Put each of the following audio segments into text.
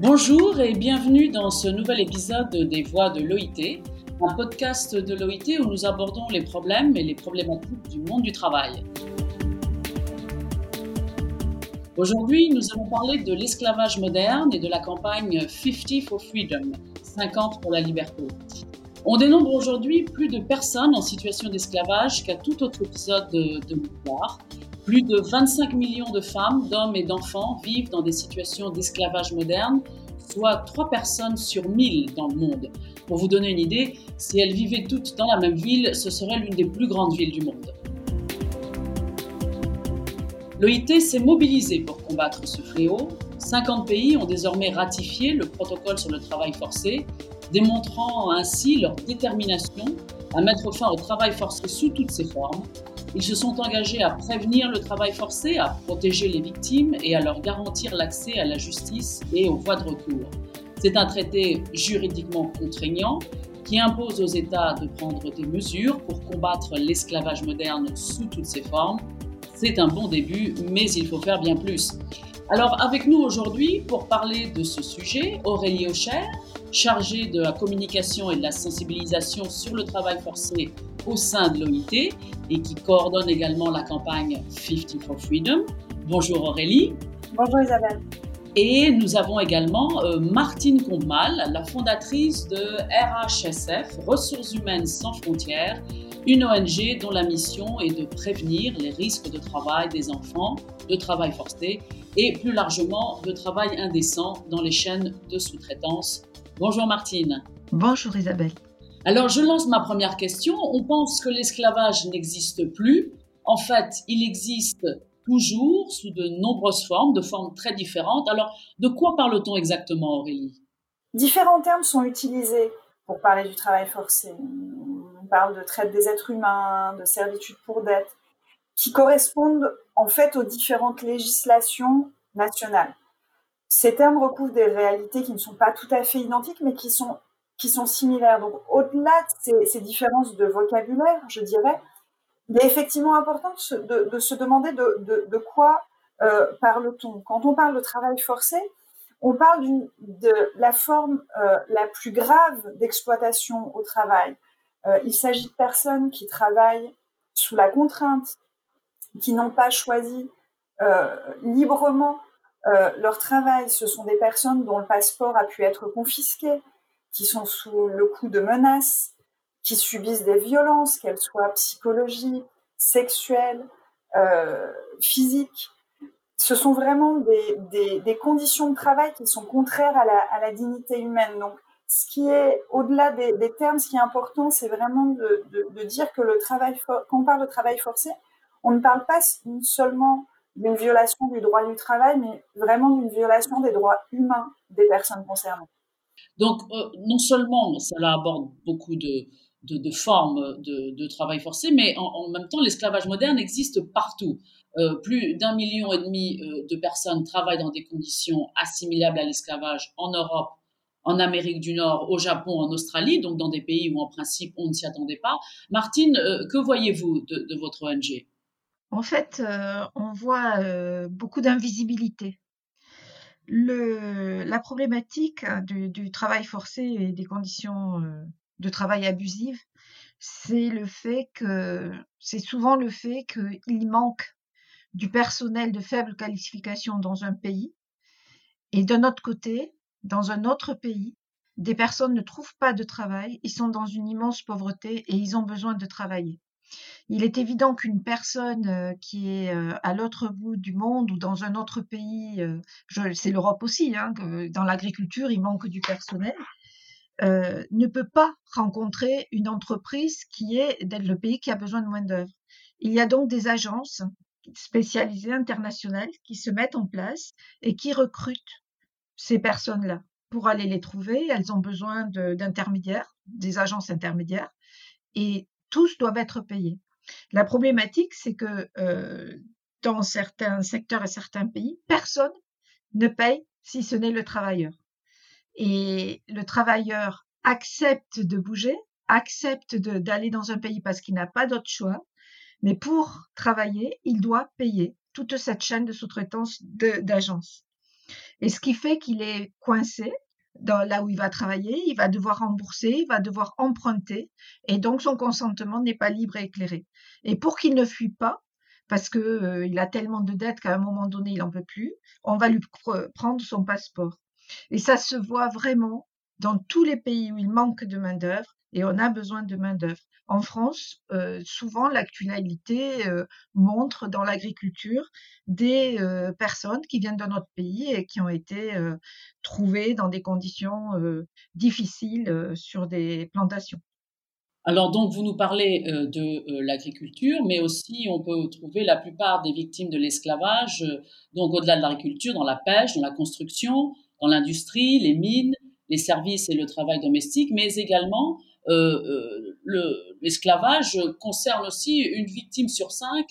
Bonjour et bienvenue dans ce nouvel épisode des Voix de l'OIT, un podcast de l'OIT où nous abordons les problèmes et les problématiques du monde du travail. Aujourd'hui, nous allons parler de l'esclavage moderne et de la campagne 50 for Freedom, 50 pour la liberté. On dénombre aujourd'hui plus de personnes en situation d'esclavage qu'à tout autre épisode de, l'histoire. Plus de 25 millions de femmes, d'hommes et d'enfants vivent dans des situations d'esclavage moderne, soit 3 personnes sur 1000 dans le monde. Pour vous donner une idée, si elles vivaient toutes dans la même ville, ce serait l'une des plus grandes villes du monde. L'OIT s'est mobilisé pour combattre ce fléau. 50 pays ont désormais ratifié le protocole sur le travail forcé, démontrant ainsi leur détermination à mettre fin au travail forcé sous toutes ses formes. Ils se sont engagés à prévenir le travail forcé, à protéger les victimes et à leur garantir l'accès à la justice et aux voies de recours. C'est un traité juridiquement contraignant qui impose aux États de prendre des mesures pour combattre l'esclavage moderne sous toutes ses formes c'est un bon début, mais il faut faire bien plus. Alors avec nous aujourd'hui pour parler de ce sujet, Aurélie Aucher, chargée de la communication et de la sensibilisation sur le travail forcé au sein de l'OIT et qui coordonne également la campagne 50 for Freedom. Bonjour Aurélie. Bonjour Isabelle. Et nous avons également euh, Martine Combal, la fondatrice de RHSF, Ressources Humaines Sans Frontières, une ONG dont la mission est de prévenir les risques de travail des enfants, de travail forcé et plus largement de travail indécent dans les chaînes de sous-traitance. Bonjour Martine. Bonjour Isabelle. Alors je lance ma première question. On pense que l'esclavage n'existe plus. En fait, il existe toujours sous de nombreuses formes, de formes très différentes. Alors de quoi parle-t-on exactement Aurélie? Différents termes sont utilisés pour parler du travail forcé. Parle de traite des êtres humains, de servitude pour dette, qui correspondent en fait aux différentes législations nationales. Ces termes recouvrent des réalités qui ne sont pas tout à fait identiques, mais qui sont, qui sont similaires. Donc, au-delà de ces, différences de vocabulaire, je dirais, il est effectivement important de se, demander de, quoi euh, parle-t-on. Quand on parle de travail forcé, on parle de la forme euh, la plus grave d'exploitation au travail. Euh, il s'agit de personnes qui travaillent sous la contrainte, qui n'ont pas choisi euh, librement leur travail. Ce sont des personnes dont le passeport a pu être confisqué, qui sont sous le coup de menaces, qui subissent des violences, qu'elles soient psychologiques, sexuelles, physiques ce sont vraiment des, conditions de travail qui sont contraires à la, dignité humaine. Donc, ce qui est au-delà des, termes, ce qui est important, c'est vraiment de, dire que le travail, quand on parle de travail forcé, on ne parle pas seulement d'une violation du droit du travail, mais vraiment d'une violation des droits humains des personnes concernées. Donc, euh, non seulement cela aborde beaucoup de, de, formes de, travail forcé, mais en même temps, l'esclavage moderne existe partout. Euh, plus d'un million et demi euh, de personnes travaillent dans des conditions assimilables à l'esclavage en Europe, en Amérique du Nord, au Japon, en Australie, donc dans des pays où en principe on ne s'y attendait pas. Martine, euh, que voyez-vous de, votre ONG En fait, on voit beaucoup d'invisibilité. la problématique du, du, travail forcé et des conditions de travail abusives, c'est le fait que c'est souvent le fait qu'il manque du personnel de faible qualification dans un pays, et d'un autre côté, dans un autre pays, des personnes ne trouvent pas de travail, ils sont dans une immense pauvreté et ils ont besoin de travailler. Il est évident qu'une personne euh, qui est euh, à l'autre bout du monde ou dans un autre pays, euh, c'est l'Europe aussi, hein, dans l'agriculture, il manque du personnel, ne peut pas rencontrer une entreprise qui est le pays qui a besoin de moins d'œuvre. Il y a donc des agences spécialisées internationales qui se mettent en place et qui recrutent ces personnes-là. Pour aller les trouver, elles ont besoin d'intermédiaires, des agences intermédiaires, et tous doivent être payés. La problématique, c'est que euh, dans certains secteurs et certains pays, personne ne paye si ce n'est le travailleur. Et le travailleur accepte de bouger, accepte d'aller dans un pays parce qu'il n'a pas d'autre choix, mais pour travailler, il doit payer toute cette chaîne de sous-traitance d'agence. Et ce qui fait qu'il est coincé là où il va travailler, il va devoir rembourser, il va devoir emprunter, et donc son consentement n'est pas libre et éclairé. Et pour qu'il ne fuit pas, parce que euh, a tellement de dettes qu'à un moment donné il n'en peut plus, on va lui prendre son passeport. Et ça se voit vraiment dans tous les pays où il manque de main d'œuvre et on a besoin de main d'œuvre. En France, euh, souvent l'actualité euh, montre dans l'agriculture des euh, personnes qui viennent de notre pays et qui ont été trouvées dans des conditions difficiles sur des plantations. Alors donc vous nous parlez de l'agriculture, mais aussi on peut trouver la plupart des victimes de l'esclavage, donc au-delà de l'agriculture, dans la pêche, dans la construction, dans l'industrie, les mines, les services et le travail domestique, mais également euh, euh, l'esclavage concerne aussi une victime sur cinq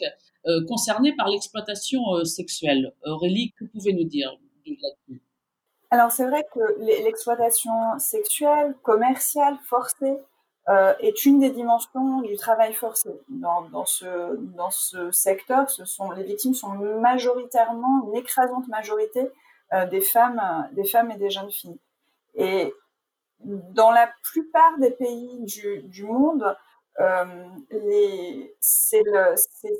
euh, concernée par l'exploitation sexuelle. Aurélie, que pouvez nous dire là-dessus? Alors c'est vrai que l'exploitation sexuelle, commerciale, forcée, est une des dimensions du travail forcé. Dans, ce, secteur, les victimes sont majoritairement, une écrasante majorité, des, femmes, des femmes et des jeunes filles. Et dans la plupart des pays du, monde, euh, c'est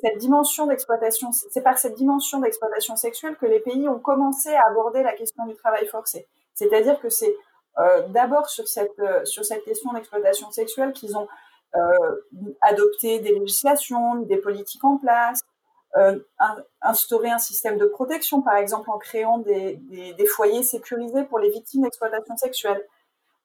cette dimension d'exploitation, c'est par cette dimension d'exploitation sexuelle que les pays ont commencé à aborder la question du travail forcé. C'est-à-dire que c'est euh, d'abord sur cette, euh, sur cette question d'exploitation sexuelle qu'ils ont adopté des législations, des politiques en place, instauré un système de protection, par exemple en créant des, des foyers sécurisés pour les victimes d'exploitation sexuelle.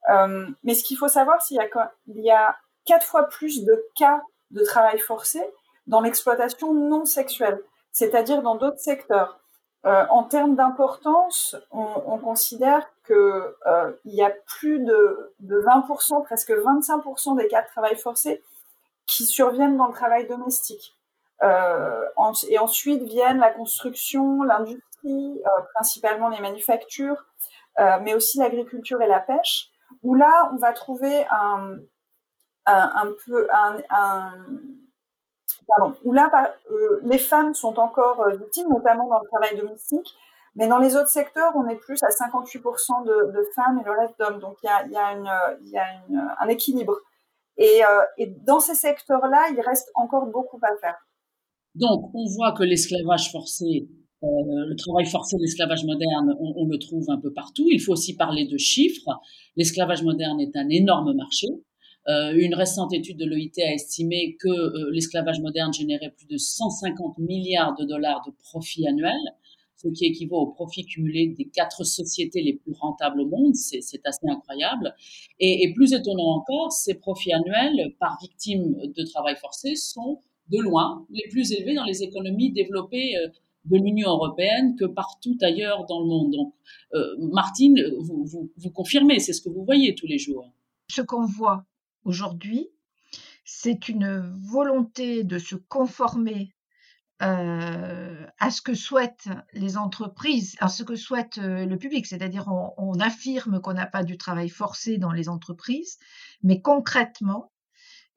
Euh, mais ce qu'il faut savoir, c'est qu'il y a quatre fois plus de cas de travail forcé dans l'exploitation non sexuelle, c'est-à-dire dans d'autres secteurs. Euh, en termes d'importance, on, on, considère qu'il euh, y a plus de, de 20%, presque 25% des cas de travail forcé qui surviennent dans le travail domestique. Et ensuite viennent la construction, l'industrie, principalement les manufactures, mais aussi l'agriculture et la pêche où là, on va trouver un, un, peu un, pardon, où là, euh, les femmes sont encore euh, victimes, notamment dans le travail domestique, mais dans les autres secteurs, on est plus à 58% de, femmes et le reste d'hommes. Donc il y a, y a, une, y a un équilibre. Et, euh, et dans ces secteurs-là, il reste encore beaucoup à faire. Donc, on voit que l'esclavage forcé le travail forcé, l'esclavage moderne, on, le trouve un peu partout. Il faut aussi parler de chiffres. L'esclavage moderne est un énorme marché. Euh, une récente étude de l'OIT a estimé que euh, l'esclavage moderne générait plus de 150 milliards de dollars de profit annuel, ce qui équivaut au profit cumulé des quatre sociétés les plus rentables au monde. C'est assez incroyable. Et, plus étonnant encore, ces profits annuels par victime de travail forcé sont de loin les plus élevés dans les économies développées euh, de l'Union européenne que partout ailleurs dans le monde. Donc, euh, Martine, vous, vous, confirmez, c'est ce que vous voyez tous les jours. Ce qu'on voit aujourd'hui, c'est une volonté de se conformer euh, à ce que souhaitent les entreprises, à ce que souhaite euh, le public, c'est-à-dire on affirme qu'on n'a pas du travail forcé dans les entreprises, mais concrètement,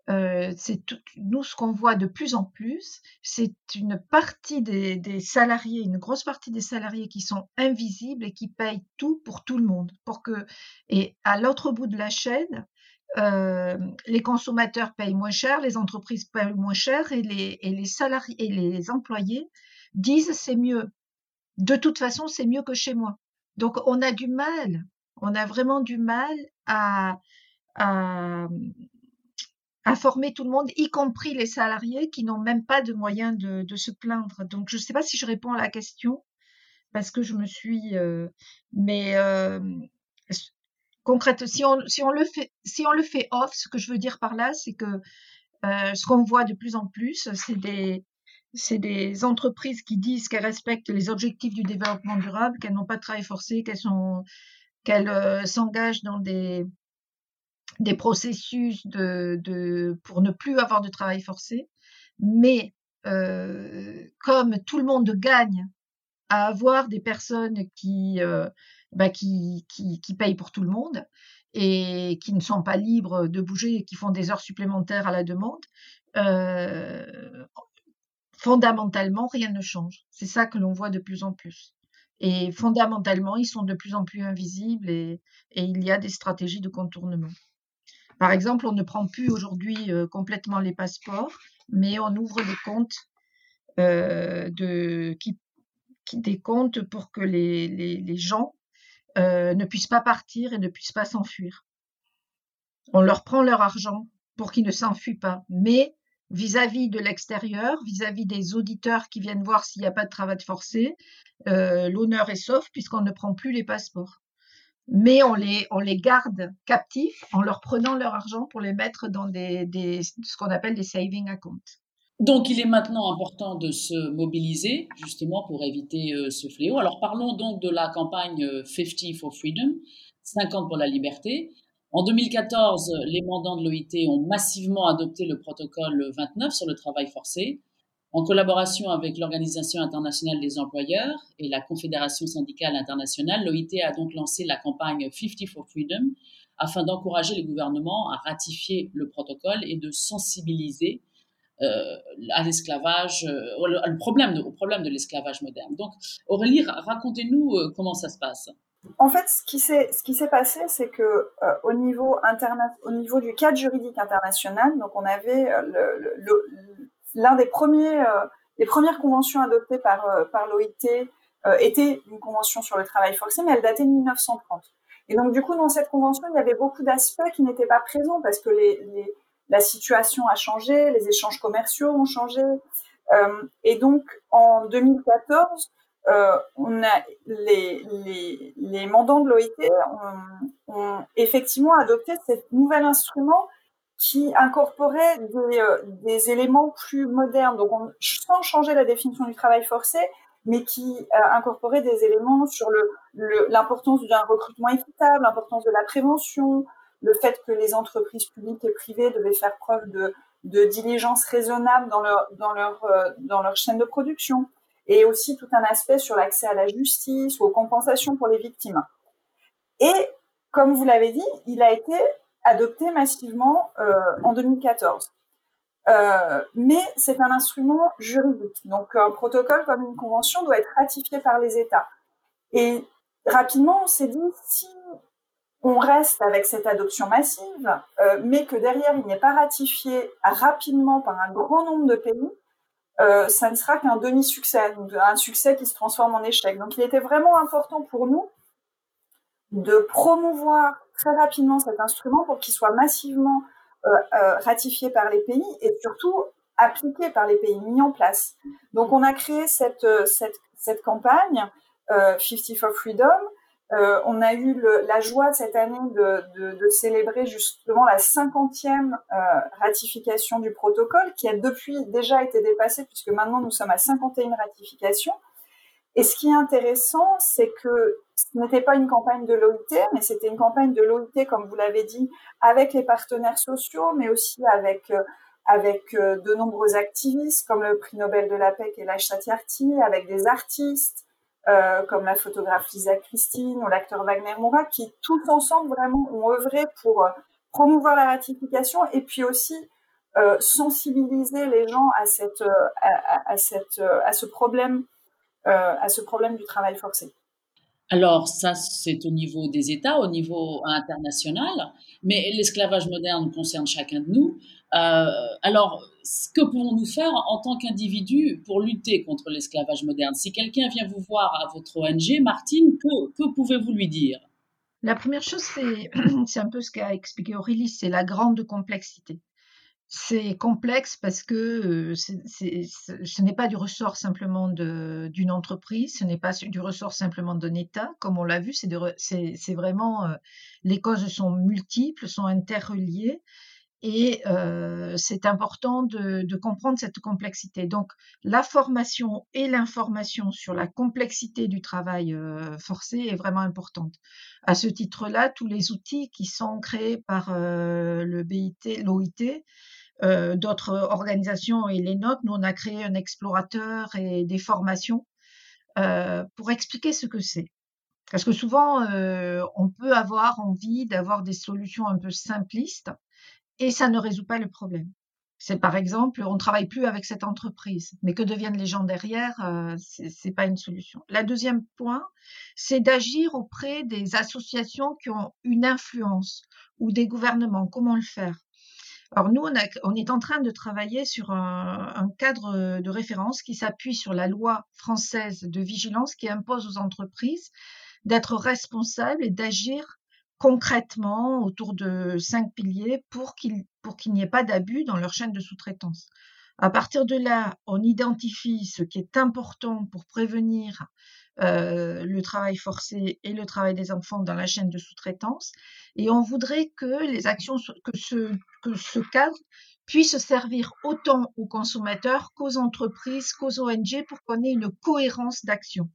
euh, c'est nous ce qu'on voit de plus en plus, c'est une partie des, des, salariés, une grosse partie des salariés qui sont invisibles et qui payent tout pour tout le monde, pour que et à l'autre bout de la chaîne, euh, les consommateurs payent moins cher, les entreprises payent moins cher et les, et les salariés et les employés disent c'est mieux. De toute façon, c'est mieux que chez moi. Donc on a du mal, on a vraiment du mal à à former tout le monde, y compris les salariés qui n'ont même pas de moyens de, de se plaindre. Donc, je ne sais pas si je réponds à la question parce que je me suis, euh, mais euh, concrètement, si on, si on le fait, si on le fait off, ce que je veux dire par là, c'est que euh, ce qu'on voit de plus en plus, c'est des c'est des entreprises qui disent qu'elles respectent les objectifs du développement durable, qu'elles n'ont pas de travail forcé, qu'elles sont qu'elles euh, s'engagent dans des des processus de, pour ne plus avoir de travail forcé, mais euh, comme tout le monde gagne à avoir des personnes qui, euh, bah, qui, qui, qui, payent pour tout le monde et qui ne sont pas libres de bouger et qui font des heures supplémentaires à la demande, euh, fondamentalement, rien ne change. C'est ça que l'on voit de plus en plus. Et fondamentalement, ils sont de plus en plus invisibles et, il y a des stratégies de contournement. Par exemple, on ne prend plus aujourd'hui euh, complètement les passeports, mais on ouvre des comptes euh, des comptes pour que les, gens euh, ne puissent pas partir et ne puissent pas s'enfuir. On leur prend leur argent pour qu'ils ne s'enfuient pas, mais vis-à-vis de l'extérieur, vis-à-vis des auditeurs qui viennent voir s'il n'y a pas de travail forcé, l'honneur est sauf puisqu'on ne prend plus les passeports. Mais on les, on les garde captifs en leur prenant leur argent pour les mettre dans ce qu'on appelle des saving accounts. Donc, il est maintenant important de se mobiliser justement pour éviter euh, ce fléau. Alors, parlons donc de la campagne 50 euh, for Freedom, 50 pour la liberté. En 2014, les mandants de l'OIT ont massivement adopté le protocole 29 sur le travail forcé. En collaboration avec l'Organisation internationale des employeurs et la Confédération syndicale internationale, l'OIT a donc lancé la campagne 50 for Freedom afin d'encourager les gouvernements à ratifier le protocole et de sensibiliser euh, à l'esclavage, euh, problème de, au problème de l'esclavage moderne. Donc, Aurélie, racontez-nous euh, comment ça se passe. En fait, ce qui s'est passé, c'est que euh, au niveau du cadre juridique international, donc on avait euh, l'un des premiers euh, les premières conventions adoptées par par l'OIT était une convention sur le travail forcé, mais elle datait de 1930. Et donc du coup, dans cette convention, il y avait beaucoup d'aspects qui n'étaient pas présents parce que les, les, la situation a changé, les échanges commerciaux ont changé. et donc en 2014 euh, on a les, les, les mandants de l'OIT ont, ont, effectivement adopté ce nouvel instrument qui incorporait des, euh, des, éléments plus modernes, donc on, sans changer la définition du travail forcé, mais qui euh, incorporait des éléments sur l'importance le, d'un recrutement équitable, l'importance de la prévention, le fait que les entreprises publiques et privées devaient faire preuve de, de diligence raisonnable dans leur, dans leur, euh, dans leur chaîne de production et aussi tout un aspect sur l'accès à la justice ou aux compensations pour les victimes. Et comme vous l'avez dit, il a été adopté massivement euh, en 2014. Euh, mais c'est un instrument juridique. Donc un protocole comme une convention doit être ratifié par les États. Et rapidement, on s'est dit, si on reste avec cette adoption massive, euh, mais que derrière, il n'est pas ratifié rapidement par un grand nombre de pays, ça ne sera qu'un demi-succès, un succès qui se transforme en échec. Donc il était vraiment important pour nous de promouvoir très rapidement cet instrument pour qu'il soit massivement euh, euh, ratifié par les pays et surtout appliqué par les pays, mis en place. Donc on a créé cette, cette, cette campagne 50 for Freedom euh, on a eu la joie cette année de, de, célébrer justement la cinquantième euh, ratification du protocole, qui a depuis déjà été dépassée, puisque maintenant nous sommes à 51 ratifications. Et ce qui est intéressant, c'est que ce n'était pas une campagne de l'OIT, mais c'était une campagne de l'OIT, comme vous l'avez dit, avec les partenaires sociaux, mais aussi avec euh, avec euh, de nombreux activistes, comme le prix Nobel de la paix Lach Satyarthi, avec des artistes, euh, comme la photographe Lisa Christine ou l'acteur Wagner Moura, qui tous ensemble vraiment ont œuvré pour promouvoir la ratification et puis aussi sensibiliser les gens à cette, cette, à ce problème, à ce problème du travail forcé. Alors ça, c'est au niveau des États, au niveau international, mais l'esclavage moderne concerne chacun de nous. Euh, alors, que pouvons-nous faire en tant qu'individu pour lutter contre l'esclavage moderne? Si quelqu'un vient vous voir à votre ONG, Martine, que, que pouvez-vous lui dire? La première chose, c'est un peu ce qu'a expliqué Aurélie, c'est la grande complexité. C'est complexe parce que ce n'est pas du ressort simplement d'une entreprise, ce n'est pas du ressort simplement d'un État, comme on l'a vu, c'est vraiment, les causes sont multiples, sont interreliées, et c'est important de, comprendre cette complexité. Donc, la formation et l'information sur la complexité du travail forcé est vraiment importante. À ce titre-là, tous les outils qui sont créés par le BIT, l'OIT, euh, d'autres organisations et les nôtres, nous on a créé un explorateur et des formations euh, pour expliquer ce que c'est. Parce que souvent, euh, on peut avoir envie d'avoir des solutions un peu simplistes et ça ne résout pas le problème. C'est par exemple, on ne travaille plus avec cette entreprise, mais que deviennent les gens derrière, euh, ce n'est pas une solution. La deuxième point, c'est d'agir auprès des associations qui ont une influence ou des gouvernements. Comment le faire? Alors nous, on, est en train de travailler sur un, cadre de référence qui s'appuie sur la loi française de vigilance qui impose aux entreprises d'être responsables et d'agir concrètement autour de cinq piliers pour qu'il pour qu'il n'y ait pas d'abus dans leur chaîne de sous-traitance. À partir de là, on identifie ce qui est important pour prévenir euh, le travail forcé et le travail des enfants dans la chaîne de sous-traitance. Et on voudrait que les actions, que ce, que ce cadre puisse servir autant aux consommateurs qu'aux entreprises, qu'aux ONG pour qu'on ait une cohérence d'action,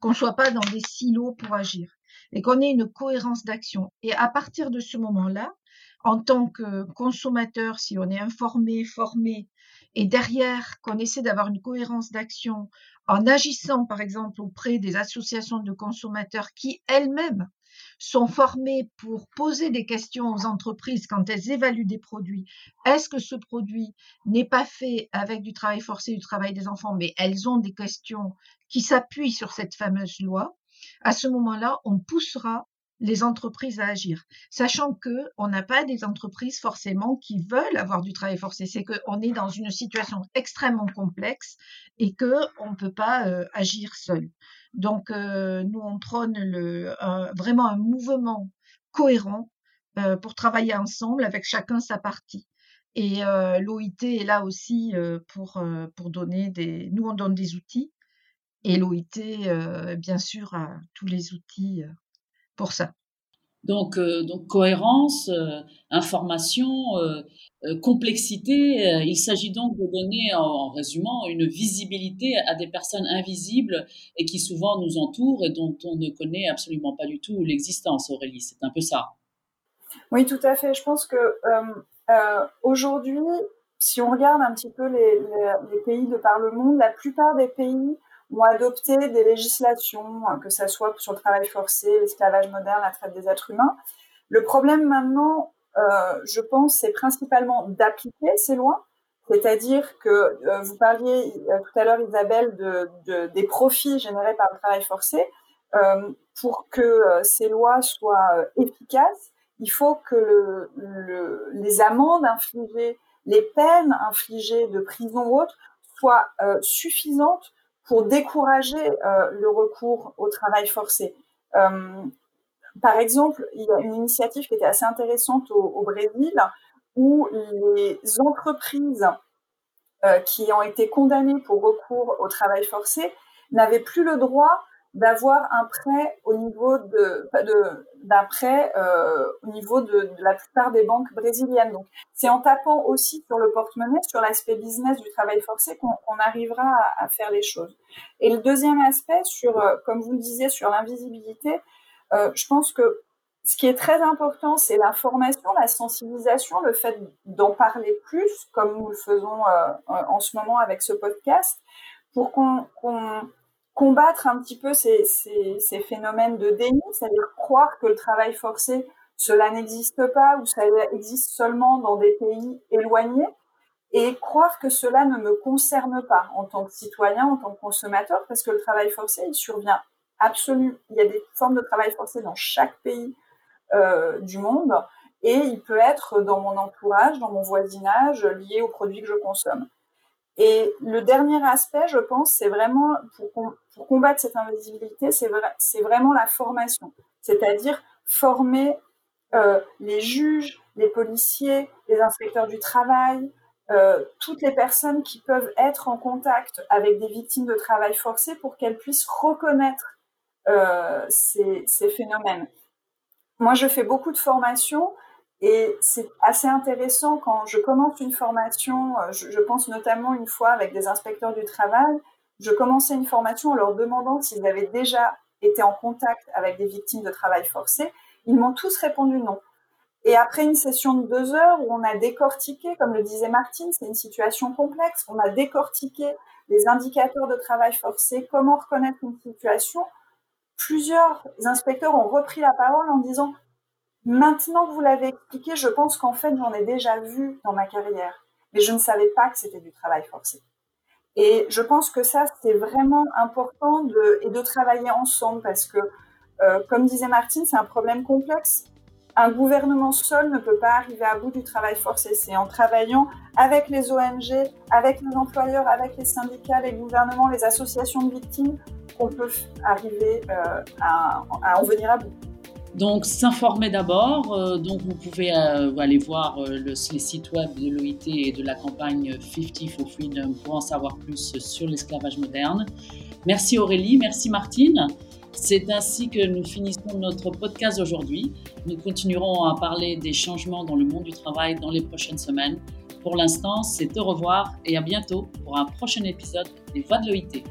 qu'on ne soit pas dans des silos pour agir et qu'on ait une cohérence d'action. Et à partir de ce moment-là, en tant que consommateur, si on est informé, formé, et derrière qu'on essaie d'avoir une cohérence d'action en agissant par exemple auprès des associations de consommateurs qui elles-mêmes sont formées pour poser des questions aux entreprises quand elles évaluent des produits. Est-ce que ce produit n'est pas fait avec du travail forcé, du travail des enfants, mais elles ont des questions qui s'appuient sur cette fameuse loi À ce moment-là, on poussera les entreprises à agir, sachant que on n'a pas des entreprises forcément qui veulent avoir du travail forcé. C'est qu'on est dans une situation extrêmement complexe et que on ne peut pas euh, agir seul. Donc euh, nous on prône vraiment un mouvement cohérent euh, pour travailler ensemble avec chacun sa partie. Et l'OIT est là aussi pour pour donner des. Nous on donne des outils et l'OIT bien sûr a tous les outils pour ça. Donc, euh, donc cohérence, euh, information, euh, complexité. il s'agit donc de donner, en, résumant, une visibilité à des personnes invisibles et qui souvent nous entourent et dont on ne connaît absolument pas du tout l'existence. Aurélie, c'est un peu ça. Oui, tout à fait. Je pense que aujourd'hui, si on regarde un petit peu les, les pays de par le monde, la plupart des pays ont adopté des législations, hein, que ce soit sur le travail forcé, l'esclavage moderne, la traite des êtres humains. Le problème maintenant, euh, je pense, c'est principalement d'appliquer ces lois. C'est-à-dire que euh, vous parliez euh, tout à l'heure, Isabelle, de, des profits générés par le travail forcé. pour que ces lois soient efficaces, il faut que le, les amendes infligées, les peines infligées de prison ou autres soient suffisantes pour décourager euh, le recours au travail forcé. Euh, par exemple, il y a une initiative qui était assez intéressante au, Brésil où les entreprises euh, qui ont été condamnées pour recours au travail forcé n'avaient plus le droit d'avoir un prêt au niveau de, d'un prêt euh, au niveau de, la plupart des banques brésiliennes. Donc, c'est en tapant aussi sur le porte-monnaie, sur l'aspect business du travail forcé, qu'on, arrivera à, faire les choses. Et le deuxième aspect, sur, euh, comme vous le disiez, sur l'invisibilité, euh, je pense que ce qui est très important, c'est la formation, la sensibilisation, le fait d'en parler plus, comme nous le faisons en ce moment avec ce podcast, pour qu'on, qu'on combattre un petit peu ces, ces, phénomènes de déni, c'est-à-dire croire que le travail forcé, cela n'existe pas ou ça existe seulement dans des pays éloignés et croire que cela ne me concerne pas en tant que citoyen, en tant que consommateur, parce que le travail forcé, il survient absolument. Il y a des formes de travail forcé dans chaque pays euh, du monde et il peut être dans mon entourage, dans mon voisinage, lié aux produits que je consomme. Et le dernier aspect, je pense, c'est vraiment, pour, combattre cette invisibilité, c'est vrai, vraiment la formation. C'est-à-dire former euh, les juges, les policiers, les inspecteurs du travail, euh, toutes les personnes qui peuvent être en contact avec des victimes de travail forcé pour qu'elles puissent reconnaître euh, ces, ces phénomènes. Moi, je fais beaucoup de formations et c'est assez intéressant quand je commence une formation, euh, je, pense notamment une fois avec des inspecteurs du travail, je commençais une formation en leur demandant s'ils avaient déjà été en contact avec des victimes de travail forcé. Ils m'ont tous répondu non. Et après une session de deux heures où on a décortiqué, comme le disait Martine, c'est une situation complexe, on a décortiqué les indicateurs de travail forcé, comment reconnaître une situation, plusieurs inspecteurs ont repris la parole en disant Maintenant que vous l'avez expliqué, je pense qu'en fait, j'en ai déjà vu dans ma carrière. mais je ne savais pas que c'était du travail forcé. Et je pense que ça, c'est vraiment important de, et de travailler ensemble parce que, euh, comme disait Martine, c'est un problème complexe. Un gouvernement seul ne peut pas arriver à bout du travail forcé. C'est en travaillant avec les ONG, avec les employeurs, avec les syndicats, les gouvernements, les associations de victimes qu'on peut arriver euh, à, à en venir à bout. Donc, s'informer d'abord. Euh, donc, vous pouvez euh, aller voir euh, le, les sites web de l'OIT et de la campagne 50 for Freedom pour en savoir plus sur l'esclavage moderne. Merci Aurélie, merci Martine. C'est ainsi que nous finissons notre podcast aujourd'hui. Nous continuerons à parler des changements dans le monde du travail dans les prochaines semaines. Pour l'instant, c'est au revoir et à bientôt pour un prochain épisode des Voix de l'OIT.